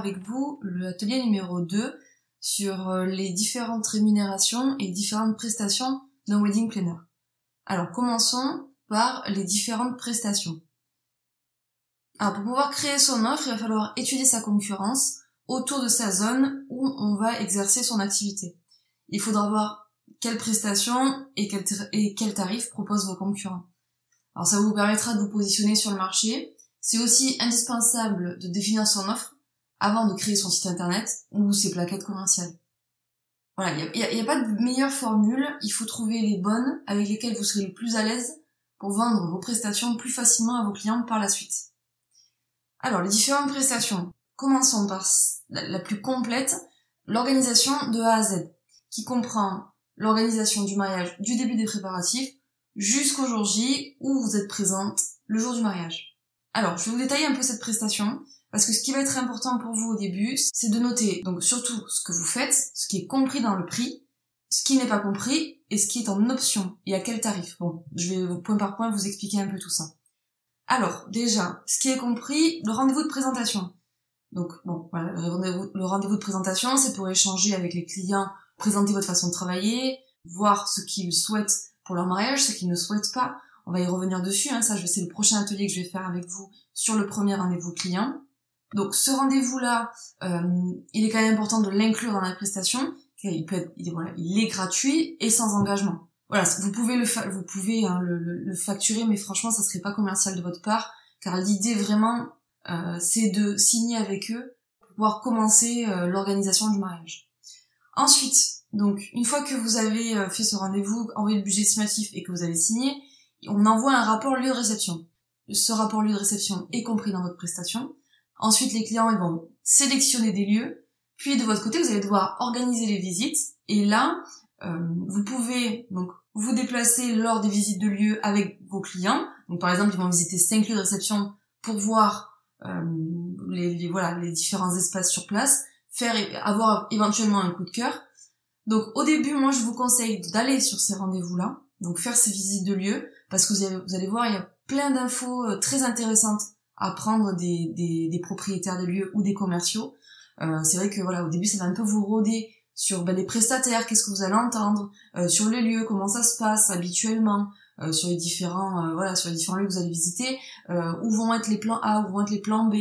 avec vous l'atelier numéro 2 sur euh, les différentes rémunérations et différentes prestations d'un wedding planner. Alors commençons par les différentes prestations. Alors pour pouvoir créer son offre, il va falloir étudier sa concurrence autour de sa zone où on va exercer son activité. Il faudra voir quelles prestations et quels et quel tarifs proposent vos concurrents. Alors ça vous permettra de vous positionner sur le marché. C'est aussi indispensable de définir son offre avant de créer son site internet ou ses plaquettes commerciales. Voilà, il n'y a, pas de meilleure formule, il faut trouver les bonnes avec lesquelles vous serez le plus à l'aise pour vendre vos prestations plus facilement à vos clients par la suite. Alors, les différentes prestations. Commençons par la plus complète, l'organisation de A à Z, qui comprend l'organisation du mariage du début des préparatifs jusqu'au jour J où vous êtes présente le jour du mariage. Alors, je vais vous détailler un peu cette prestation parce que ce qui va être important pour vous au début, c'est de noter donc surtout ce que vous faites, ce qui est compris dans le prix, ce qui n'est pas compris et ce qui est en option et à quel tarif. Bon, je vais point par point vous expliquer un peu tout ça. Alors, déjà, ce qui est compris, le rendez-vous de présentation. Donc, bon, voilà, le rendez-vous de présentation, c'est pour échanger avec les clients, présenter votre façon de travailler, voir ce qu'ils souhaitent pour leur mariage, ce qu'ils ne souhaitent pas. On va y revenir dessus, hein, ça c'est le prochain atelier que je vais faire avec vous sur le premier rendez-vous client. Donc ce rendez-vous-là, euh, il est quand même important de l'inclure dans la prestation. Il peut être, il, voilà, il est gratuit et sans engagement. Voilà, vous pouvez le, vous pouvez hein, le, facturer, mais franchement, ça serait pas commercial de votre part, car l'idée vraiment, euh, c'est de signer avec eux pour pouvoir commencer euh, l'organisation du mariage. Ensuite, donc une fois que vous avez fait ce rendez-vous, envoyé le budget estimatif et que vous avez signé, on envoie un rapport lieu de réception. Ce rapport lieu de réception est compris dans votre prestation. Ensuite, les clients vont sélectionner des lieux. Puis de votre côté, vous allez devoir organiser les visites. Et là, euh, vous pouvez donc vous déplacer lors des visites de lieux avec vos clients. Donc par exemple, ils vont visiter cinq lieux de réception pour voir euh, les, voilà les différents espaces sur place, faire avoir éventuellement un coup de cœur. Donc au début, moi je vous conseille d'aller sur ces rendez-vous-là, donc faire ces visites de lieux, parce que vous allez voir, il y a plein d'infos euh, très intéressantes à prendre des, des, des, propriétaires de lieux ou des commerciaux. Euh, c'est vrai que voilà, au début, ça va un peu vous rôder sur ben, les prestataires, qu'est-ce que vous allez entendre, euh, sur les lieux, comment ça se passe habituellement, euh, sur les différents euh, voilà, sur les différents lieux que vous allez visiter, euh, où vont être les plans A, où vont être les plans B.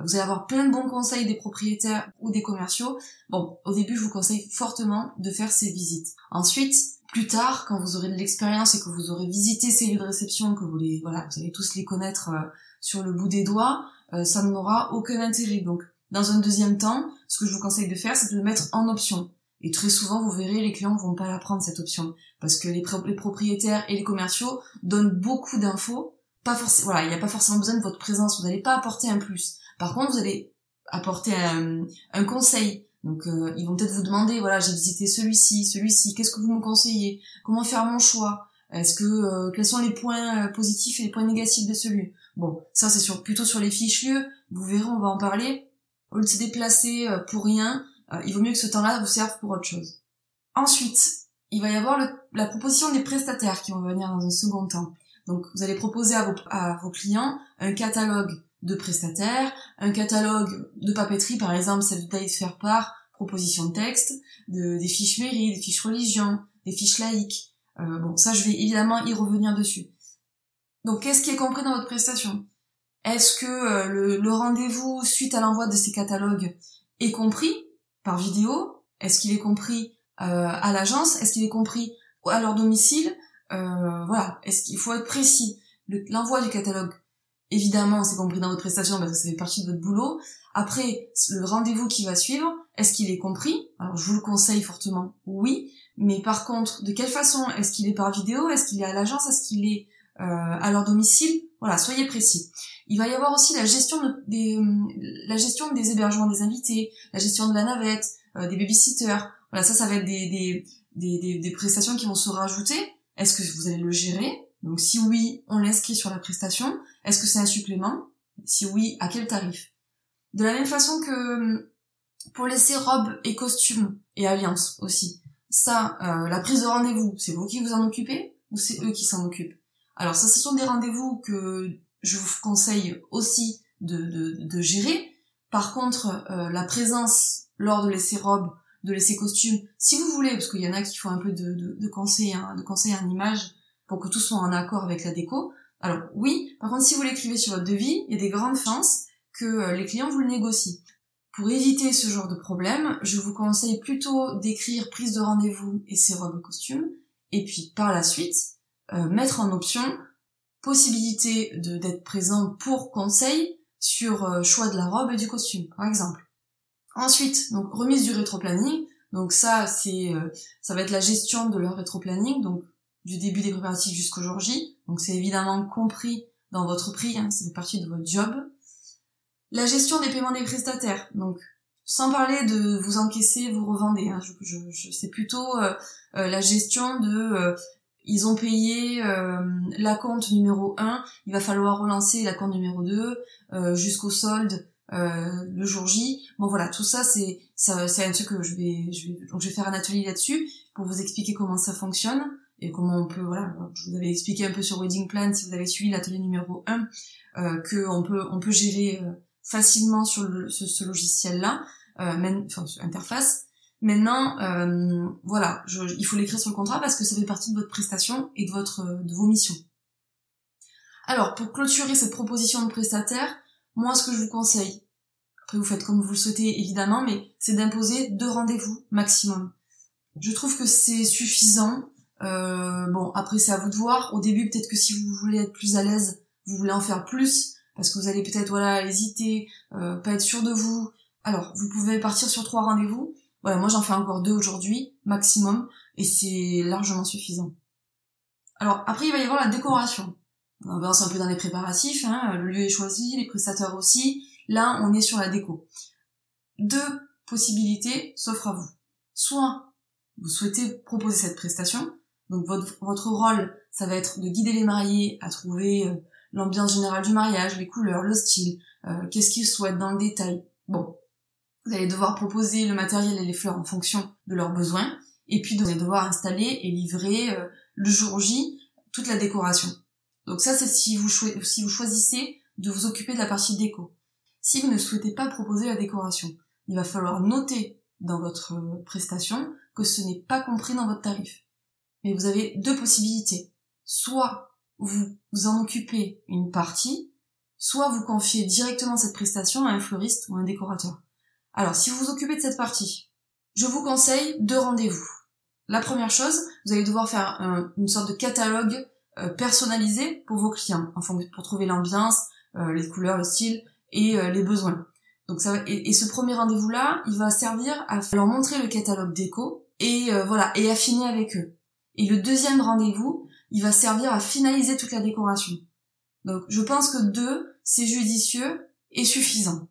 Vous allez avoir plein de bons conseils des propriétaires ou des commerciaux. Bon, au début, je vous conseille fortement de faire ces visites. Ensuite, plus tard, quand vous aurez de l'expérience et que vous aurez visité ces lieux de réception, que vous les, voilà, vous allez tous les connaître sur le bout des doigts, euh, ça n'aura aucun intérêt. Donc, dans un deuxième temps, ce que je vous conseille de faire, c'est de le mettre en option. Et très souvent, vous verrez, les clients vont pas la prendre cette option parce que les, propriétaires et les commerciaux donnent beaucoup d'infos. Pas forcément, voilà, il n'y a pas forcément besoin de votre présence. Vous n'allez pas apporter un plus. Par contre, vous allez apporter un conseil. Donc, euh, ils vont peut-être vous demander, voilà, j'ai visité celui-ci, celui-ci. Qu'est-ce que vous me conseillez? Comment faire mon choix? Est-ce que euh, quels sont les points positifs et les points négatifs de celui? Bon, ça c'est sur, plutôt sur les fiches lieux, vous verrez, on va en parler. Au lieu de se déplacer euh, pour rien, euh, il vaut mieux que ce temps-là vous serve pour autre chose. Ensuite, il va y avoir la proposition des prestataires qui vont venir dans un second temps. Donc vous allez proposer à vos, à vos clients un catalogue de prestataires, un catalogue de papeterie, par exemple, celle de faire part, proposition de texte, de, des fiches mairie, des fiches religion, des fiches laïques. Euh, bon, ça je vais évidemment y revenir dessus. Donc, qu'est-ce qui est compris dans votre prestation? Est-ce que euh, le, rendez-vous suite à l'envoi de ces catalogues est compris par vidéo? Est-ce qu'il est compris euh, à l'agence? Est-ce qu'il est compris à leur domicile? Voilà, est-ce qu'il faut être précis? L'envoi du catalogue, évidemment, c'est compris dans votre prestation parce que ça fait partie de votre boulot. Après, le rendez-vous qui va suivre, est-ce qu'il est compris? Alors, je vous le conseille fortement, oui. Mais par contre, de quelle façon? Est-ce qu'il est par vidéo? Est-ce qu'il est à l'agence? Est-ce qu'il est euh, à leur domicile? Voilà, soyez précis. Il va y avoir aussi la gestion des la gestion des hébergements des invités, la gestion de la navette, euh, des babysitters. Voilà, ça, ça va être des, des, des, des, prestations qui vont se rajouter. Est-ce que vous allez le gérer? Donc si oui, on l'inscrit sur la prestation. Est-ce que c'est un supplément? Si oui, à quel tarif? De la même façon que pour laisser robes et costumes et alliances aussi. Ça, euh, la prise de rendez-vous, c'est vous qui vous en occupez ou c'est eux qui s'en occupent? Alors ça, ce sont des rendez-vous que je vous conseille aussi de, de, de gérer Par contre, euh, la présence lors de l'essai robe, de l'essai costume, si vous voulez, parce qu'il y en a qui font un peu de, de, de conseil, hein, de conseil en image pour que tout soit en accord avec la déco. Alors oui, par contre, si vous l'écrivez sur votre devis, il y a des grandes chances que euh, les clients vous le négocient. Pour éviter ce genre de problème, je vous conseille plutôt d'écrire prise de rendez-vous et ses robes et costumes, et puis par la suite, euh, mettre en option possibilité d'être présent pour conseil sur euh, choix de la robe et du costume, par exemple. Ensuite, donc remise du rétro-planning. Donc ça, c'est ça va être la gestion de leur rétro-planning, donc du début des préparatifs jusqu'au jour J. Donc c'est évidemment compris dans votre prix, hein, ça fait partie de votre job. La gestion des paiements des prestataires. Donc sans parler de vous encaisser, vous revendez. Hein, je, je, c'est plutôt euh, la gestion de ils ont payé euh, la compte numéro 1, il va falloir relancer la compte numéro 2 euh, jusqu'au solde euh, le jour J. Bon voilà, tout ça c'est ça, c'est un truc que je vais donc je vais faire un atelier là-dessus pour vous expliquer comment ça fonctionne et comment on peut voilà, je vous avais expliqué un peu sur Wedding Plan si vous avez suivi l'atelier numéro 1 euh, que on peut on peut gérer euh, facilement sur le, ce, logiciel là même enfin, interface Maintenant, euh, voilà, je, il faut l'écrire sur le contrat parce que ça fait partie de votre prestation et de votre de vos missions. Alors, pour clôturer cette proposition de prestataire, moi, ce que je vous conseille, après vous faites comme vous le souhaitez évidemment, mais c'est d'imposer deux rendez-vous maximum. Je trouve que c'est suffisant. Euh, bon, après c'est à vous de voir. Au début, peut-être que si vous voulez être plus à l'aise, vous voulez en faire plus, parce que vous allez peut-être voilà hésiter, euh, pas être sûr de vous. Alors, vous pouvez partir sur trois rendez-vous. Voilà, moi j'en fais encore deux aujourd'hui, maximum, et c'est largement suffisant. Alors après il va y avoir la décoration. On avance un peu dans les préparatifs, hein, le lieu est choisi, les prestataires aussi. Là on est sur la déco. Deux possibilités s'offrent à vous. Soit vous souhaitez proposer cette prestation, donc votre, votre rôle ça va être de guider les mariés à trouver euh, l'ambiance générale du mariage, les couleurs, le style, euh, qu'est-ce qu'ils souhaitent dans le détail. Bon, vous allez devoir proposer le matériel et les fleurs en fonction de leurs besoins. Et puis vous allez devoir installer et livrer euh, le jour J toute la décoration. Donc ça c'est si vous, si vous choisissez de vous occuper de la partie déco. Si vous ne souhaitez pas proposer la décoration, il va falloir noter dans votre prestation que ce n'est pas compris dans votre tarif. Mais vous avez deux possibilités. Soit vous vous en occupez une partie, soit vous confiez directement cette prestation à un fleuriste ou un décorateur. Alors, si vous vous occupez de cette partie, je vous conseille deux rendez-vous. La première chose, vous allez devoir faire une sorte de catalogue euh, personnalisé pour vos clients, enfin, pour trouver l'ambiance, euh, les couleurs, le style et euh, les besoins. Donc ça, et, ce premier rendez-vous-là, il va servir à leur montrer le catalogue déco et voilà et affiner avec eux. Et le deuxième rendez-vous, il va servir à finaliser toute la décoration. Donc je pense que deux, c'est judicieux et suffisant.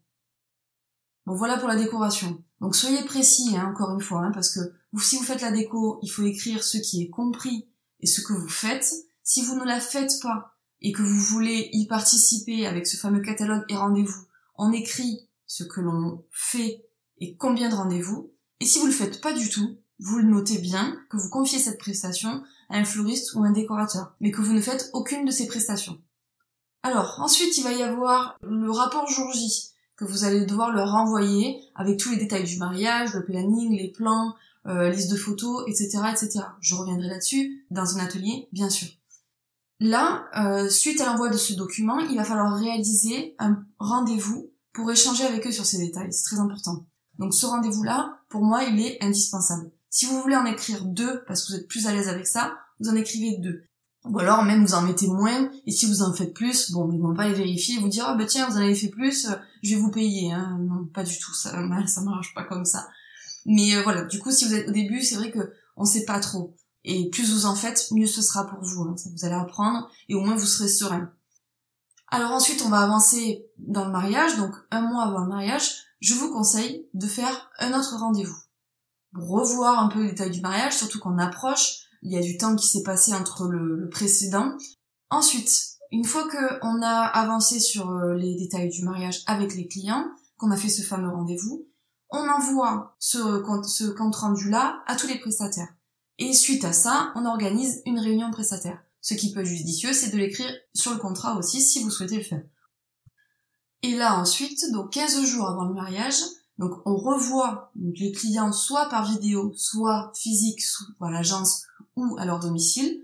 Bon, voilà pour la décoration. Donc soyez précis, hein, encore une fois, hein, parce que si vous faites la déco, il faut écrire ce qui est compris et ce que vous faites. Si vous ne la faites pas et que vous voulez y participer avec ce fameux catalogue et rendez-vous, on écrit ce que l'on fait et combien de rendez-vous. Et si vous le faites pas du tout, vous le notez bien que vous confiez cette prestation à un fleuriste ou un décorateur, mais que vous ne faites aucune de ces prestations. Alors, ensuite, il va y avoir le rapport jour J que vous allez devoir leur renvoyer avec tous les détails du mariage, le planning, les plans, euh, liste de photos, etc., etc. Je reviendrai là-dessus dans un atelier, bien sûr. Là, euh, suite à l'envoi de ce document, il va falloir réaliser un rendez-vous pour échanger avec eux sur ces détails. C'est très important. Donc ce rendez-vous-là, pour moi, il est indispensable. Si vous voulez en écrire deux parce que vous êtes plus à l'aise avec ça, vous en écrivez deux. Ou alors même vous en mettez moins, et si vous en faites plus, bon, ils vont pas les vérifier, vous dire, ah bah tiens, vous en avez fait plus, euh, je vais vous payer, hein. Non, pas du tout, ça, ça marche pas comme ça. Mais euh, voilà, du coup, si vous êtes au début, c'est vrai que on sait pas trop. Et plus vous en faites, mieux ce sera pour vous. Hein. Vous allez apprendre, et au moins vous serez serein. Alors ensuite, on va avancer dans le mariage, donc un mois avant le mariage, je vous conseille de faire un autre rendez-vous. Revoir un peu les détails du mariage, surtout qu'on approche, il y a du temps qui s'est passé entre le, précédent. Ensuite, une fois qu'on a avancé sur euh, les détails du mariage avec les clients, qu'on a fait ce fameux rendez-vous, on envoie ce, ce compte rendu-là à tous les prestataires. Et suite à ça, on organise une réunion prestataire. Ce qui peut être judicieux, c'est de l'écrire sur le contrat aussi si vous souhaitez le faire. Et là ensuite, donc 15 jours avant le mariage, donc on revoit les clients soit par vidéo, soit physique, soit à l'agence ou à leur domicile.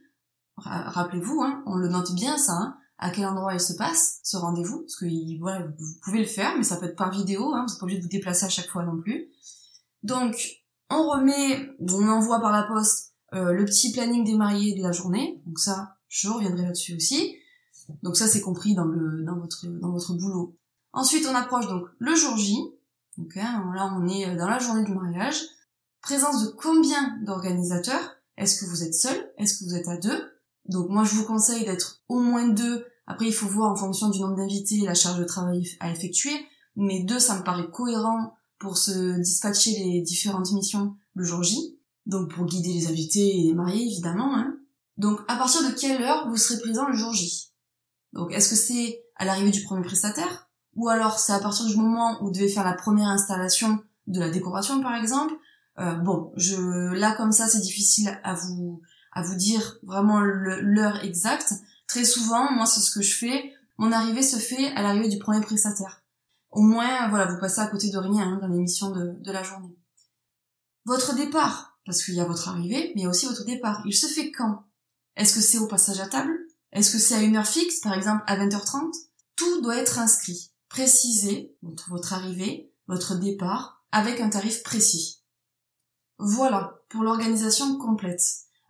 Rappelez-vous, hein, on le note bien ça, hein, à quel endroit il se passe, ce rendez-vous, parce que vous pouvez le faire, mais ça peut être par vidéo, hein, vous n'êtes pas obligé de vous déplacer à chaque fois non plus. Donc on remet, on envoie par la poste euh, le petit planning des mariés de la journée, donc ça, je reviendrai là-dessus aussi. Donc ça c'est compris dans le dans votre dans votre boulot. Ensuite on approche donc le jour J. Donc là on est dans la journée du mariage. Présence de combien d'organisateurs? Est-ce que vous êtes seul? Est-ce que vous êtes à deux? Donc moi je vous conseille d'être au moins deux. Après il faut voir en fonction du nombre d'invités la charge de travail à effectuer. Mais deux ça me paraît cohérent pour se dispatcher les différentes missions le jour J. Donc pour guider les invités et les mariés évidemment. Hein. Donc à partir de quelle heure vous serez présent le jour J? Donc est-ce que c'est à l'arrivée du premier prestataire? Ou alors c'est à partir du moment où vous devez faire la première installation de la décoration par exemple euh, Bon, je là comme ça c'est difficile à vous à vous dire vraiment l'heure exacte. Très souvent, moi c'est ce que je fais. Mon arrivée se fait à l'arrivée du premier prestataire. Au moins, voilà, vous passez à côté de rien hein, dans l'émission de, de la journée. Votre départ, parce qu'il y a votre arrivée, mais il y a aussi votre départ. Il se fait quand? Est-ce que c'est au passage à table? Est-ce que c'est à une heure fixe, par exemple à 20h30 Tout doit être inscrit, précisé, votre arrivée, votre départ, avec un tarif précis. Voilà, pour l'organisation complète.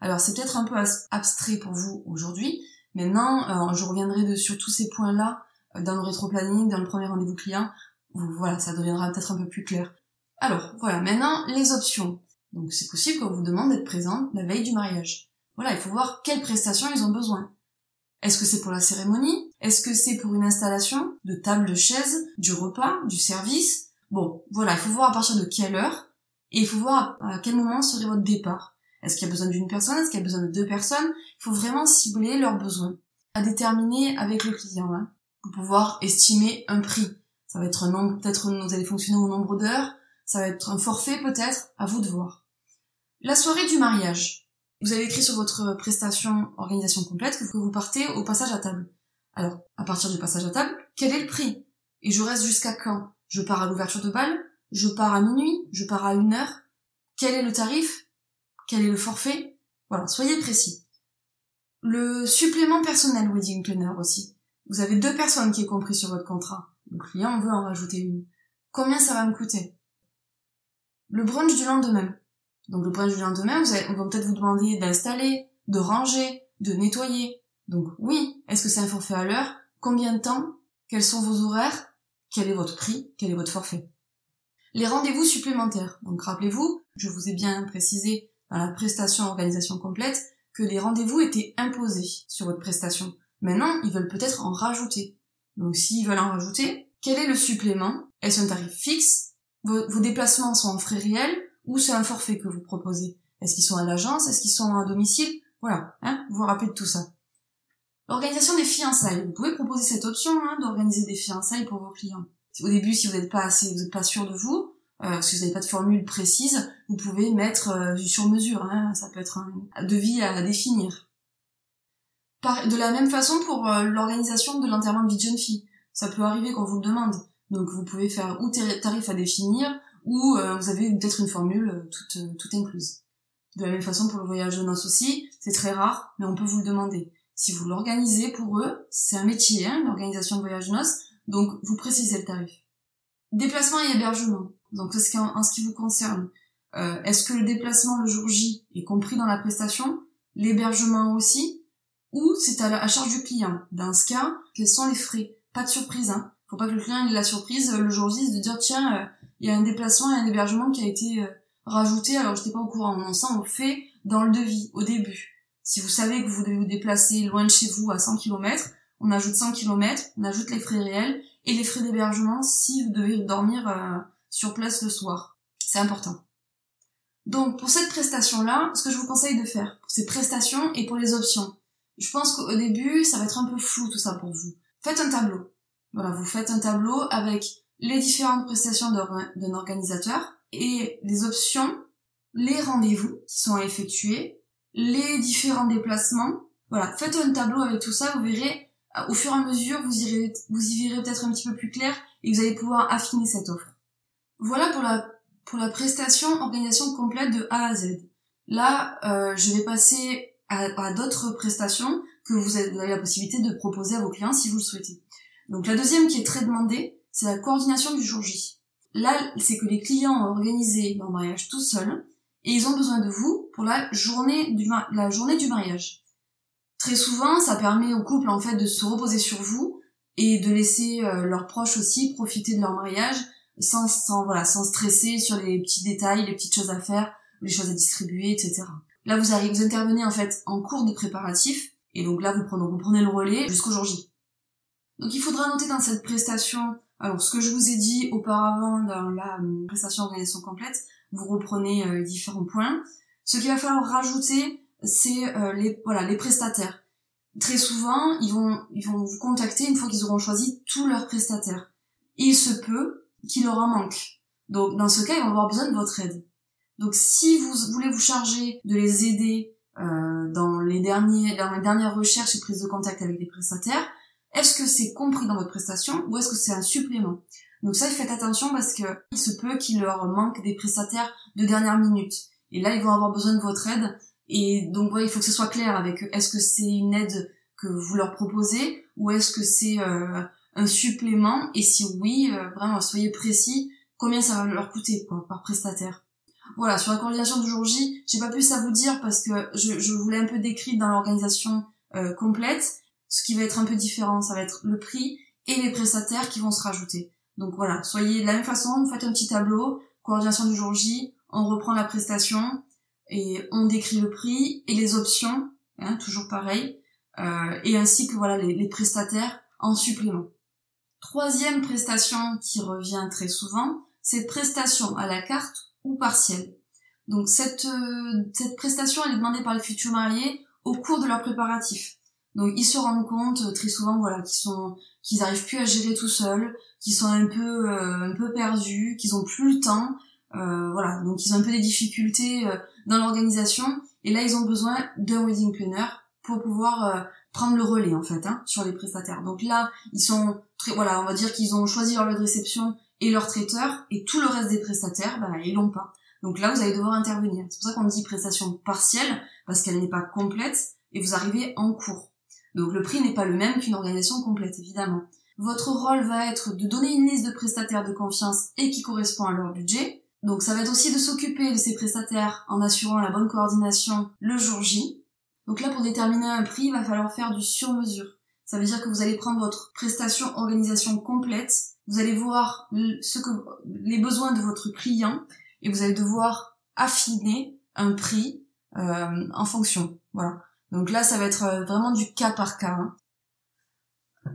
Alors c'est peut-être un peu abstrait pour vous aujourd'hui, maintenant euh, je reviendrai sur tous ces points-là euh, dans le rétro-planning, dans le premier rendez-vous client. Voilà, ça deviendra peut-être un peu plus clair. Alors, voilà, maintenant, les options. Donc c'est possible qu'on vous demande d'être présent la veille du mariage. Voilà, il faut voir quelles prestations ils ont besoin. Est-ce que c'est pour la cérémonie? Est-ce que c'est pour une installation de table, de chaise, du repas, du service? Bon, voilà, il faut voir à partir de quelle heure et il faut voir à quel moment serait votre départ. Est-ce qu'il y a besoin d'une personne? Est-ce qu'il y a besoin de deux personnes? Il faut vraiment cibler leurs besoins à déterminer avec le client hein, pour pouvoir estimer un prix. Ça va être un nombre, peut-être vous allez fonctionner au nombre d'heures, ça va être un forfait peut-être, à vous de voir. La soirée du mariage. Vous avez écrit sur votre prestation organisation complète que vous partez au passage à table. Alors, à partir du passage à table, quel est le prix? Et je reste jusqu'à quand? Je pars à l'ouverture de bal Je pars à minuit? Je pars à une heure? Quel est le tarif? Quel est le forfait? Voilà, soyez précis. Le supplément personnel wedding planner aussi. Vous avez deux personnes qui est compris sur votre contrat. Le client veut en rajouter une. Combien ça va me coûter? Le brunch du lendemain. Donc le brunch du lendemain, vous on va peut-être vous demander d'installer, de ranger, de nettoyer. Donc oui, est-ce que c'est un forfait à l'heure? Combien de temps? Quels sont vos horaires? Quel est votre prix? Quel est votre forfait? Les rendez-vous supplémentaires. Donc rappelez-vous, je vous ai bien précisé dans la prestation organisation complète que les rendez-vous étaient imposés sur votre prestation. Maintenant, ils veulent peut-être en rajouter. Donc s'ils veulent en rajouter, quel est le supplément? Est-ce un tarif fixe? Vos, déplacements sont en frais réels? Ou c'est un forfait que vous proposez Est-ce qu'ils sont à l'agence? Est-ce qu'ils sont à domicile? Voilà, hein, vous vous rappelez de tout ça. L'organisation des fiançailles. Vous pouvez proposer cette option hein, d'organiser des fiançailles pour vos clients. Au début, si vous n'êtes pas assez, vous n'êtes pas sûr de vous, euh, si vous n'avez pas de formule précise, vous pouvez mettre euh, du sur mesure. Hein, ça peut être un devis à définir. de la même façon pour euh, l'organisation de l'enterrement de vie de jeune fille. Ça peut arriver qu'on vous le demande. Donc vous pouvez faire ou tarif à définir ou euh, vous avez peut-être une formule euh, toute, euh, toute incluse. De la même façon pour le voyage de noces aussi, c'est très rare, mais on peut vous le demander. Si vous l'organisez pour eux, c'est un métier, hein, l'organisation de voyage de noces, donc vous précisez le tarif. Déplacement et hébergement. Donc c'est en, ce qui vous concerne. Euh, Est-ce que le déplacement le jour J est compris dans la prestation L'hébergement aussi Ou c'est à, à charge du client? Dans ce cas, quels sont les frais? Pas de surprise, hein faut pas que le client ait la surprise euh, le jour J de dire tiens il y a un déplacement et un hébergement qui a été euh, rajouté alors j'étais pas au courant non ça on le fait dans le devis au début. Si vous savez que vous devez vous déplacer loin de chez vous à 100 km on ajoute 100 km on ajoute les frais réels et les frais d'hébergement si vous devez dormir sur place le soir. C'est important. Donc pour cette prestation là ce que je vous conseille de faire pour ces prestations et pour les options je pense qu'au début ça va être un peu flou tout ça pour vous. Faites un tableau. Voilà, vous faites un tableau avec les différentes prestations d'un organisateur et les options, les rendez-vous qui sont effectués, les différents déplacements. Voilà, faites un tableau avec tout ça, vous verrez au fur et à mesure, vous, vous y verrez peut-être un petit peu plus clair et vous allez pouvoir affiner cette offre. Voilà pour la, pour la prestation organisation complète de A à Z. Là, euh, je vais passer à, d'autres prestations que vous avez la possibilité de proposer à vos clients si vous le souhaitez. Donc la deuxième qui est très demandée, c'est la coordination du jour J. Là, c'est que les clients ont organisé leur mariage tout seuls et ils ont besoin de vous pour la journée du, la journée du mariage. Très souvent, ça permet au couple en fait de se reposer sur vous et de laisser euh, leurs proches aussi profiter de leur mariage sans, sans voilà sans stresser sur les petits détails, les petites choses à faire, les choses à distribuer, etc. Là, vous arrivez, vous intervenez en fait en cours de préparatif et donc là, vous prenez, vous prenez le relais jusqu'au jour J. Donc il faudra noter dans cette prestation, alors ce que je vous ai dit auparavant dans la euh, prestation organisation complète, vous reprenez euh, différents points. Ce qu'il va falloir rajouter, c'est euh, les voilà les prestataires. Très souvent, ils vont ils vont vous contacter une fois qu'ils auront choisi tous leurs prestataires. il se peut qu'il leur en manque. Donc dans ce cas, ils vont avoir besoin de votre aide. Donc si vous voulez vous charger de les aider euh, dans les derniers dans les dernières recherches et prises de contact avec les prestataires, est-ce que c'est compris dans votre prestation ou est-ce que c'est un supplément? Donc ça, faites attention parce que il se peut qu'il leur manque des prestataires de dernière minute. Et là, ils vont avoir besoin de votre aide. Et donc, ouais, il faut que ce soit clair avec est-ce que c'est une aide que vous leur proposez ou est-ce que c'est euh, un supplément? Et si oui, euh, vraiment, soyez précis. Combien ça va leur coûter par prestataire Voilà, sur la coordination du jour J, j'ai pas plus à vous dire parce que je, je voulais un peu décrire dans l'organisation euh, complète. Ce qui va être un peu différent, ça va être le prix et les prestataires qui vont se rajouter. Donc voilà, soyez de la même façon, vous faites un petit tableau, coordination du jour J, on reprend la prestation et on décrit le prix et les options, hein, toujours pareil, euh, et ainsi que voilà les, prestataires en supplément. Troisième prestation qui revient très souvent, c'est prestation à la carte ou partielle. Donc cette, euh, cette prestation elle est demandée par les futurs mariés au cours de leur préparatif. Donc ils se rendent compte euh, très souvent voilà qu'ils sont qu'ils arrivent plus à gérer tout seuls, qu'ils sont un peu euh, un peu perdus, qu'ils ont plus le temps, euh, voilà donc ils ont un peu des difficultés dans l'organisation et là ils ont besoin d'un wedding planner pour pouvoir prendre le relais en fait hein, sur les prestataires. Donc là ils sont très voilà on va dire qu'ils ont choisi leur lieu de réception et leur traiteur et tout le reste des prestataires bah ils l'ont pas. Donc là vous allez devoir intervenir. C'est pour ça qu'on dit prestation partielle parce qu'elle n'est pas complète et vous arrivez en cours. Donc le prix n'est pas le même qu'une organisation complète, évidemment. Votre rôle va être de donner une liste de prestataires de confiance et qui correspond à leur budget. Donc ça va être aussi de s'occuper de ces prestataires en assurant la bonne coordination le jour J. Donc là, pour déterminer un prix, il va falloir faire du sur-mesure. Ça veut dire que vous allez prendre votre prestation organisation complète, vous allez voir ce que, les besoins de votre client et vous allez devoir affiner un prix euh, en fonction. Voilà. Donc là, ça va être euh, vraiment du cas par cas. Hein.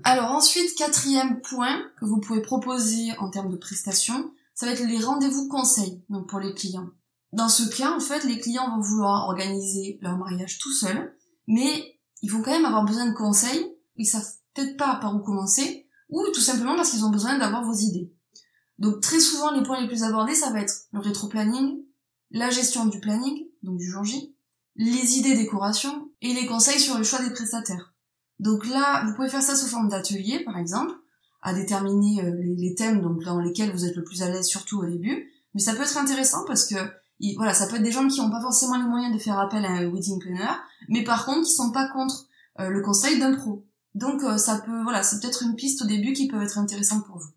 Alors ensuite, quatrième point que vous pouvez proposer en termes de prestations, ça va être les rendez-vous conseils donc pour les clients. Dans ce cas, en fait, les clients vont vouloir organiser leur mariage tout seuls, mais ils vont quand même avoir besoin de conseils, ils savent peut-être pas par où commencer, ou tout simplement parce qu'ils ont besoin d'avoir vos idées. Donc très souvent, les points les plus abordés, ça va être le rétro-planning, la gestion du planning, donc du jour J, les idées décoration et les conseils sur le choix des prestataires. Donc là, vous pouvez faire ça sous forme d'atelier, par exemple, à déterminer euh, les, thèmes donc dans lesquels vous êtes le plus à l'aise, surtout au début. Mais ça peut être intéressant parce que voilà, ça peut être des gens qui n'ont pas forcément les moyens de faire appel à un wedding planner, mais par contre qui sont pas contre euh, le conseil d'un pro. Donc euh, ça peut, voilà, c'est peut-être une piste au début qui peut être intéressante pour vous.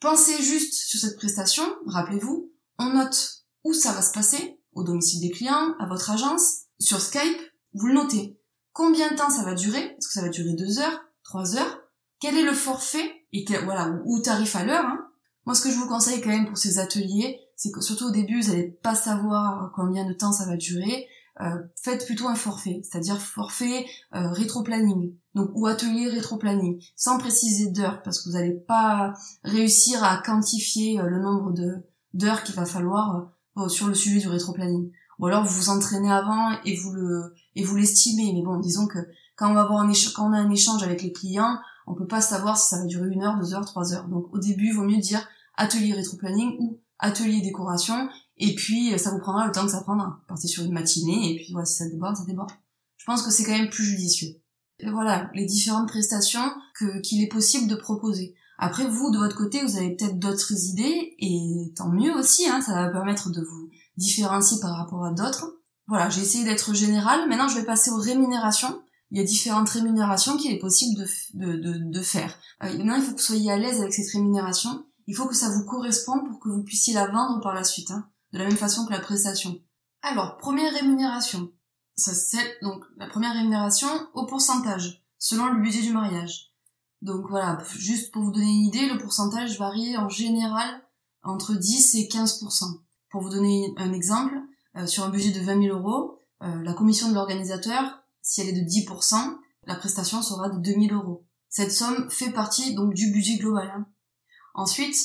Pensez juste sur cette prestation, rappelez-vous, on note où ça va se passer, au domicile des clients, à votre agence, sur Skype, vous le notez. Combien de temps ça va durer? Est-ce que ça va durer deux heures, trois heures? Quel est le forfait? Et voilà ou tarif à l'heure hein. Moi, ce que je vous conseille quand même pour ces ateliers, c'est que surtout au début, vous n'allez pas savoir combien de temps ça va durer. Euh, faites plutôt un forfait, c'est-à-dire forfait euh, rétro-planning, donc ou atelier rétro-planning, sans préciser d'heures, parce que vous n'allez pas réussir à quantifier euh, le nombre de d'heures qu'il va falloir euh, sur le sujet du rétro-planning. Ou alors vous vous entraînez avant et vous le et vous l'estimez. Mais bon, disons que quand on va avoir un quand on a un échange avec les clients, on peut pas savoir si ça va durer une heure, deux heures, trois heures. Donc au début, il vaut mieux dire atelier rétro-planning ou atelier décoration. Et puis ça vous prendra le temps que ça prendra. Partez sur une matinée et puis voilà, si ça déborde, ça déborde. Je pense que c'est quand même plus judicieux. voilà, les différentes prestations que qu'il est possible de proposer. Après, vous, de votre côté, vous avez peut-être d'autres idées, et tant mieux aussi, hein, ça va permettre de vous différencier par rapport à d'autres. Voilà, j'ai essayé d'être général. Maintenant, je vais passer aux rémunérations. Il y a différentes rémunérations qu'il est possible de, de, de, de faire. Euh, maintenant, il faut que vous soyez à l'aise avec cette rémunération. Il faut que ça vous corresponde pour que vous puissiez la vendre par la suite, hein, de la même façon que la prestation. Alors, première rémunération. Ça, c'est donc la première rémunération au pourcentage, selon le budget du mariage. Donc voilà, juste pour vous donner une idée, le pourcentage varie en général entre 10 et 15%. Pour vous donner un exemple, euh, sur un budget de 20 000 euros, euh, la commission de l'organisateur, si elle est de 10%, la prestation sera de 2 000 euros. Cette somme fait partie donc du budget global. Hein. Ensuite,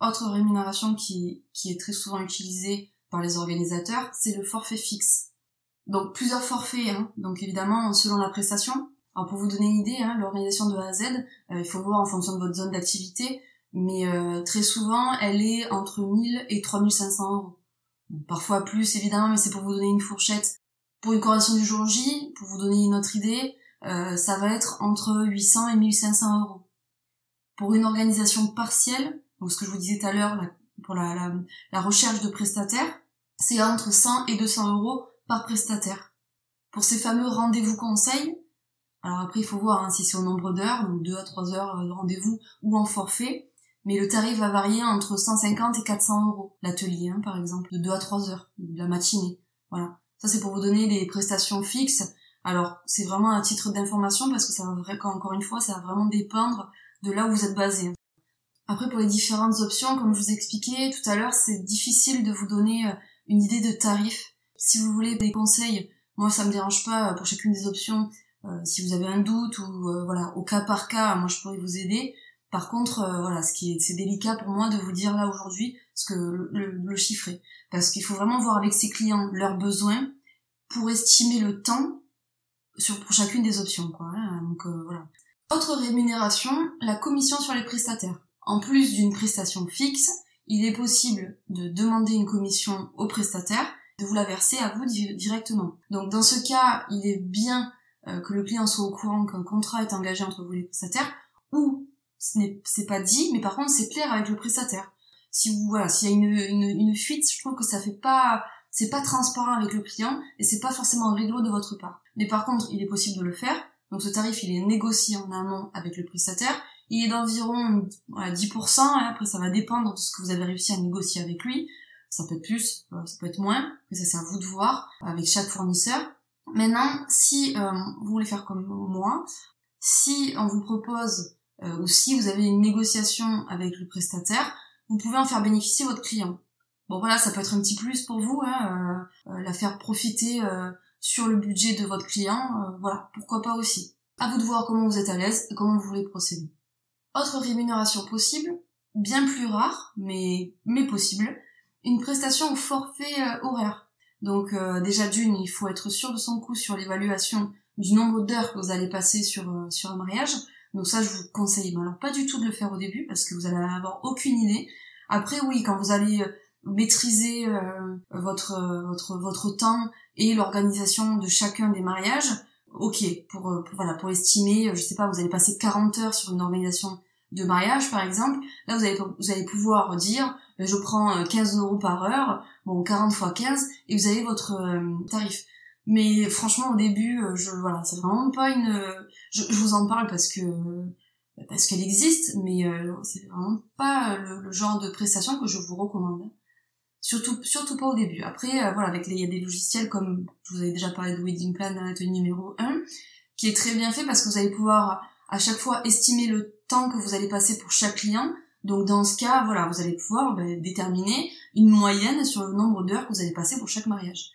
autre rémunération qui, qui est très souvent utilisée par les organisateurs, c'est le forfait fixe. Donc plusieurs forfaits, hein. donc évidemment selon la prestation. Alors pour vous donner une idée, hein, l'organisation de A à Z, euh, il faut voir en fonction de votre zone d'activité, mais euh, très souvent elle est entre 1000 et 3500 euros. parfois plus évidemment, mais c'est pour vous donner une fourchette. Pour une correction du jour J, pour vous donner une autre idée, euh, ça va être entre 800 et 1500 euros. Pour une organisation partielle, donc ce que je vous disais tout à l'heure pour la, la, la, recherche de prestataires, c'est entre 100 et 200 euros par prestataire. Pour ces fameux rendez-vous conseils, alors après il faut voir hein, si c'est au nombre d'heures, donc 2 à 3 heures de rendez-vous ou en forfait, mais le tarif va varier entre 150 et 400 euros l'atelier hein, par exemple, de 2 à 3 heures, de la matinée. Voilà. Ça c'est pour vous donner des prestations fixes. Alors c'est vraiment un titre d'information parce que ça va encore une fois ça va vraiment dépendre de là où vous êtes basé. Après, pour les différentes options, comme je vous expliquais tout à l'heure, c'est difficile de vous donner euh, une idée de tarif. Si vous voulez des conseils, moi ça me dérange pas euh, pour chacune des options. Euh, si vous avez un doute ou voilà, au cas par cas, moi je pourrais vous aider. Par contre, voilà, ce qui est, c'est délicat pour moi de vous dire là aujourd'hui ce que le, chiffrer, parce qu'il faut vraiment voir avec ses clients leurs besoins pour estimer le temps sur pour chacune des options, quoi. Hein. donc voilà. Autre rémunération, la commission sur les prestataires. En plus d'une prestation fixe, il est possible de demander une commission au prestataire, de vous la verser à vous directement. Donc dans ce cas, il est bien euh, que le client soit au courant qu'un contrat est engagé entre vous et les prestataires, ou c'est pas dit, mais par contre c'est clair avec le prestataire. Si vous voilà, s'il y a une, une, fuite, je trouve que ça fait pas c'est pas transparent avec le client et c'est pas forcément réglo de votre part. Mais par contre, il est possible de le faire. Donc ce tarif, il est négocié en amont avec le prestataire il est d'environ 10%, hein. après ça va dépendre de ce que vous avez réussi à négocier avec lui, ça peut être plus, ça peut être moins, mais ça c'est à vous de voir avec chaque fournisseur. Maintenant, si euh, vous voulez faire comme moi, si on vous propose euh, ou si vous avez une négociation avec le prestataire, vous pouvez en faire bénéficier votre client. Bon voilà, ça peut être un petit plus pour vous, hein, la faire profiter sur le budget de votre client, voilà, pourquoi pas aussi. À vous de voir comment vous êtes à l'aise et comment vous voulez procéder. Autre rémunération possible, bien plus rare, mais, mais possible, une prestation au forfait euh, horaire. Donc euh, déjà d'une, il faut être sûr de son coût sur l'évaluation du nombre d'heures que vous allez passer sur, euh, sur un mariage. Donc ça, je vous conseille alors pas du tout de le faire au début parce que vous allez avoir aucune idée. Après, oui, quand vous allez maîtriser votre, votre, votre temps et l'organisation de chacun des mariages, ok, pour, pour, voilà, pour estimer, je sais pas, vous allez passer 40 heures sur une organisation de mariage par exemple, là vous allez, vous allez pouvoir dire ben, je prends 15 euh, euros par heure, bon 40 fois 15 et vous avez votre euh, tarif. Mais franchement au début, euh, je voilà, c'est vraiment pas une je, vous en parle parce que parce qu'elle existe, mais c'est vraiment pas le, genre de prestation que je vous recommande. Surtout surtout pas au début. Après voilà, avec les il y a des logiciels comme je vous avais déjà parlé de Wedding Plan dans l'atelier numéro 1 qui est très bien fait parce que vous allez pouvoir à chaque fois estimer le temps que vous allez passer pour chaque client. Donc dans ce cas, voilà, vous allez pouvoir ben, déterminer une moyenne sur le nombre d'heures que vous allez passer pour chaque mariage.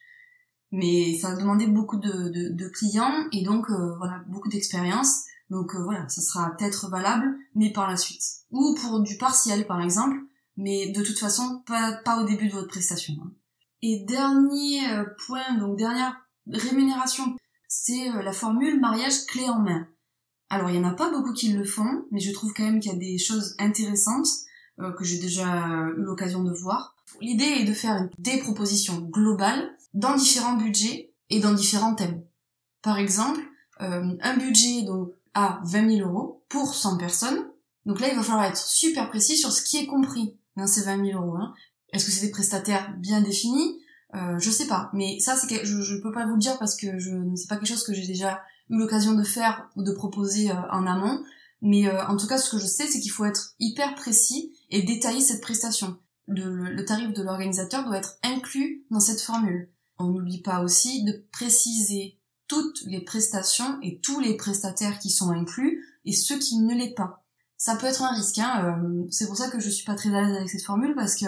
Mais ça va demander beaucoup de, de, clients et donc euh, voilà beaucoup d'expérience. Donc euh, voilà, ça sera peut-être valable, mais par la suite. Ou pour du partiel par exemple, mais de toute façon pas, pas au début de votre prestation. Hein. Et dernier euh, point, donc dernière rémunération, c'est la formule mariage clé en main. Alors, il y en a pas beaucoup qui le font, mais je trouve quand même qu'il y a des choses intéressantes euh, que j'ai déjà eu l'occasion de voir. L'idée est de faire des propositions globales dans différents budgets et dans différents thèmes. Par exemple, euh, un budget donc à 20 000 euros pour 100 personnes. Donc là, il va falloir être super précis sur ce qui est compris dans ces 20 000 euros. Hein. Est-ce que c'est des prestataires bien définis? Euh, Je sais pas, mais ça, c'est que je, je peux pas vous le dire parce que je ne sais pas quelque chose que j'ai déjà eu l'occasion de faire ou de proposer euh, en amont. Mais euh, en tout cas, ce que je sais, c'est qu'il faut être hyper précis et détailler cette prestation. le tarif de l'organisateur doit être inclus dans cette formule. On n'oublie pas aussi de préciser toutes les prestations et tous les prestataires qui sont inclus et ceux qui ne l'est pas. Ça peut être un risque. Hein. Euh, c'est pour ça que je suis pas très à l'aise avec cette formule parce que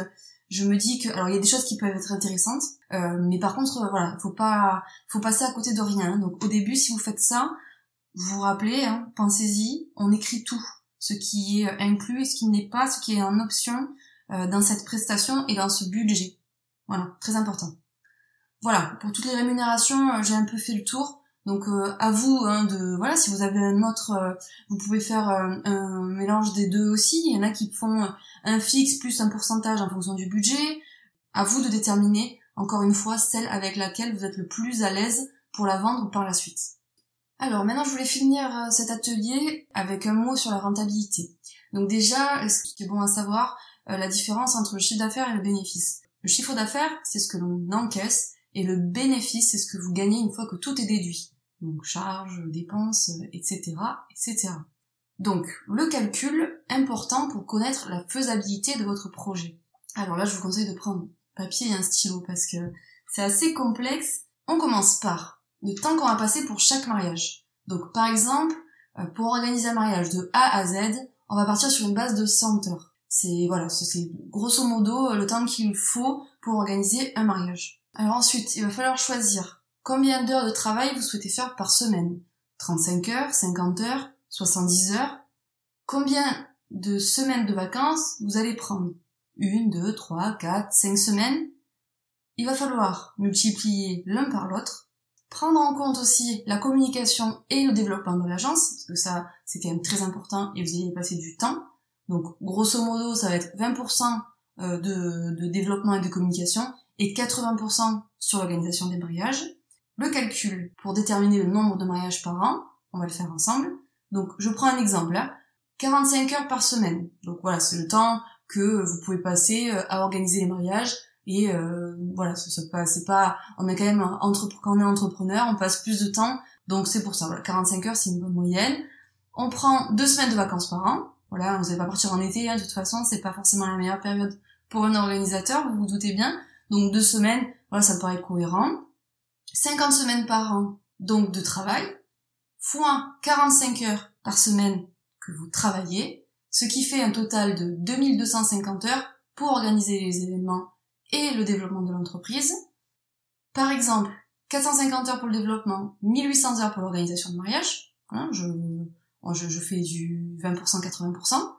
je me dis que alors il y a des choses qui peuvent être intéressantes, euh, mais par contre euh, voilà, faut pas faut passer à côté de rien. Donc au début, si vous faites ça, vous vous rappelez, hein, pensez-y, on écrit tout, ce qui est inclus et ce qui n'est pas, ce qui est en option dans cette prestation et dans ce budget. Voilà, très important. Voilà, pour toutes les rémunérations, j'ai un peu fait le tour. Donc euh, à vous hein, de voilà si vous avez un autre, euh, vous pouvez faire euh, un mélange des deux aussi. Il y en a qui font un fixe plus un pourcentage en fonction du budget. À vous de déterminer encore une fois celle avec laquelle vous êtes le plus à l'aise pour la vendre par la suite. Alors maintenant je voulais finir cet atelier avec un mot sur la rentabilité. Donc déjà, ce qui est bon à savoir, la différence entre le chiffre d'affaires et le bénéfice. Le chiffre d'affaires, c'est ce que l'on encaisse et le bénéfice, c'est ce que vous gagnez une fois que tout est déduit donc charges, dépenses, etc., etc. Donc, le calcul important pour connaître la faisabilité de votre projet. Alors là, je vous conseille de prendre papier et un stylo parce que c'est assez complexe. On commence par le temps qu'on va passer pour chaque mariage. Donc, par exemple, euh, pour organiser un mariage de A à Z, on va partir sur une base de 100 heures. C'est, voilà, c'est grosso modo le temps qu'il faut pour organiser un mariage. Alors ensuite, il va falloir choisir Combien d'heures de travail vous souhaitez faire par semaine. 35 heures, 50 heures, 70 heures. Combien de semaines de vacances vous allez prendre? Une, deux, trois, quatre, cinq semaines. Il va falloir multiplier l'un par l'autre, prendre en compte aussi la communication et le développement de l'agence, parce que ça c'est quand même très important et vous allez passer du temps. Donc grosso modo ça va être 20% euh, de développement et de communication et 80% sur l'organisation des mariages le calcul pour déterminer le nombre de mariages par an. On va le faire ensemble. Donc, je prends un exemple. 45 heures par semaine. Donc voilà, c'est le temps que vous pouvez passer euh, à organiser les mariages. Et euh, voilà, c'est pas, pas, on est quand même entre, quand on est entrepreneur, on passe plus de temps. Donc c'est pour ça. Voilà, 45 heures, c'est une bonne moyenne. On prend deux semaines de vacances par an. Voilà, vous n'allez pas partir en été. Hein, de toute façon, c'est pas forcément la meilleure période pour un organisateur. Vous vous doutez bien. Donc deux semaines, voilà, ça me paraît cohérent. 50 semaines par an, donc de travail, fois 45 heures par semaine que vous travaillez, ce qui fait un total de 2250 heures pour organiser les événements et le développement de l'entreprise. Par exemple, 450 heures pour le développement, 1800 heures pour l'organisation de mariage. Hein, je, je, je, fais du 20%, 80%.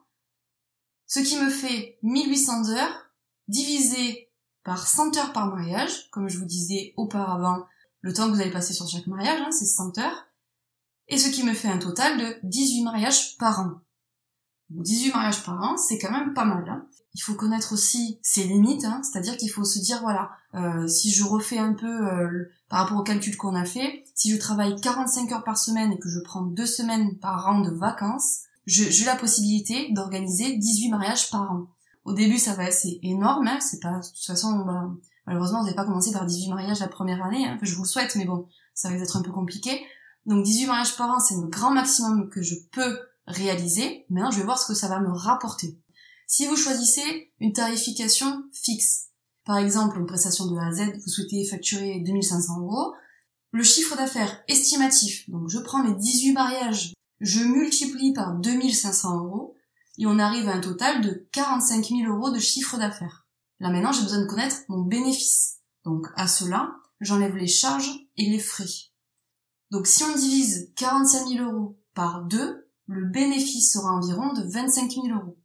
Ce qui me fait 1800 heures divisé par 100 heures par mariage. Comme je vous disais auparavant, le temps que vous allez passer sur chaque mariage, hein, c'est 100 heures, et ce qui me fait un total de 18 mariages par an. 18 mariages par an, c'est quand même pas mal. Hein. Il faut connaître aussi ses limites, hein, c'est-à-dire qu'il faut se dire, voilà, euh, si je refais un peu euh, par rapport au calcul qu'on a fait, si je travaille 45 heures par semaine et que je prends deux semaines par an de vacances, j'ai la possibilité d'organiser 18 mariages par an. Au début, ça va assez énorme, hein, c'est pas, de toute façon, bah, Malheureusement, vous n'avez pas commencé par 18 mariages la première année, hein, je vous souhaite, mais bon, ça va être un peu compliqué. Donc 18 mariages par an, c'est le grand maximum que je peux réaliser. Maintenant, je vais voir ce que ça va me rapporter. Si vous choisissez une tarification fixe, par exemple une prestation de A à Z, vous souhaitez facturer 2500 euros, le chiffre d'affaires estimatif, donc je prends mes 18 mariages, je multiplie par 2500 euros, et on arrive à un total de 45 000 euros de chiffre d'affaires. Là maintenant, j'ai besoin de connaître mon bénéfice. Donc à cela, j'enlève les charges et les frais. Donc si on divise 45 000 euros par 2, le bénéfice sera environ de 25 000 euros.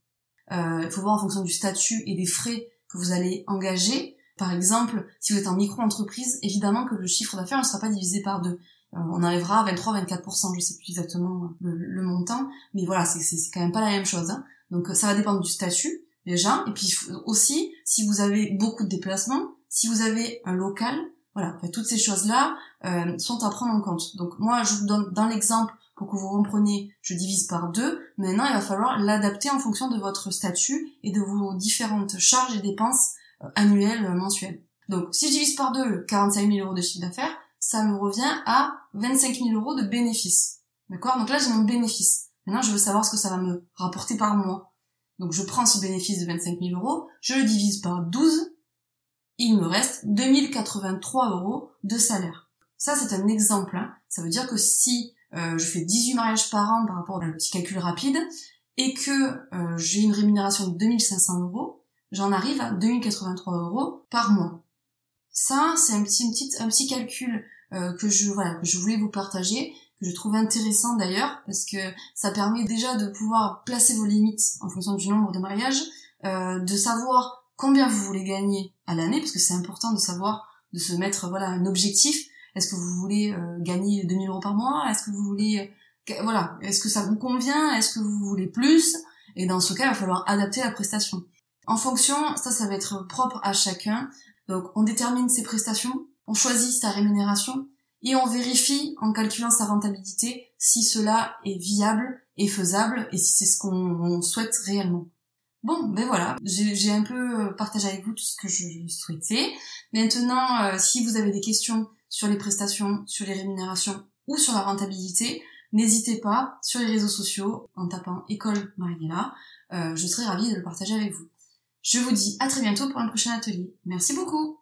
Euh, il faut voir en fonction du statut et des frais que vous allez engager. Par exemple, si vous êtes en micro-entreprise, évidemment que le chiffre d'affaires ne sera pas divisé par 2. Euh, on arrivera à 23-24%, je sais plus exactement le, montant, mais voilà, c'est quand même pas la même chose. Hein. Donc ça va dépendre du statut, déjà. Et puis aussi, si vous avez beaucoup de déplacements, si vous avez un local, Voilà, toutes ces choses-là euh, sont à prendre en compte. Donc moi, je vous donne dans l'exemple pour que vous compreniez, je divise par deux. Maintenant, il va falloir l'adapter en fonction de votre statut et de vos différentes charges et dépenses euh, annuelles, euh, mensuelles. Donc, si je divise par deux 45 000 euros de chiffre d'affaires, ça me revient à 25 000 euros de bénéfice. D'accord? Donc là, j'ai mon bénéfice. Maintenant, je veux savoir ce que ça va me rapporter par mois. Donc, je prends ce bénéfice de 25 000 euros, je le divise par 12, il me reste 2083 euros de salaire. Ça, c'est un exemple. Hein. Ça veut dire que si euh, je fais 18 mariages par an par rapport au petit calcul rapide, et que euh, j'ai une rémunération de 2500 euros, j'en arrive à 2083 euros par mois. Ça, c'est un petit, petit, un petit calcul euh, que je voilà que je voulais vous partager, que je trouve intéressant d'ailleurs parce que ça permet déjà de pouvoir placer vos limites en fonction du nombre de mariages, de savoir combien vous voulez gagner à l'année parce que c'est important de savoir de se mettre voilà un objectif est-ce que vous voulez euh, gagner 2000 euros par mois? Est-ce que vous voulez... Euh, voilà. Est-ce que ça vous convient? Est-ce que vous voulez plus? Et dans ce cas, il va falloir adapter la prestation. En fonction, ça, ça va être propre à chacun. Donc, on détermine ses prestations, on choisit sa rémunération et on vérifie en calculant sa rentabilité si cela est viable et faisable et si c'est ce qu'on souhaite réellement. Bon, ben voilà, j'ai un peu partagé avec vous tout ce que je souhaitais. Maintenant, si vous avez des questions sur les prestations, sur les rémunérations ou sur la rentabilité, n'hésitez pas sur les réseaux sociaux en tapant école Mariella. Euh, je serai ravie de le partager avec vous. Je vous dis à très bientôt pour un prochain atelier. Merci beaucoup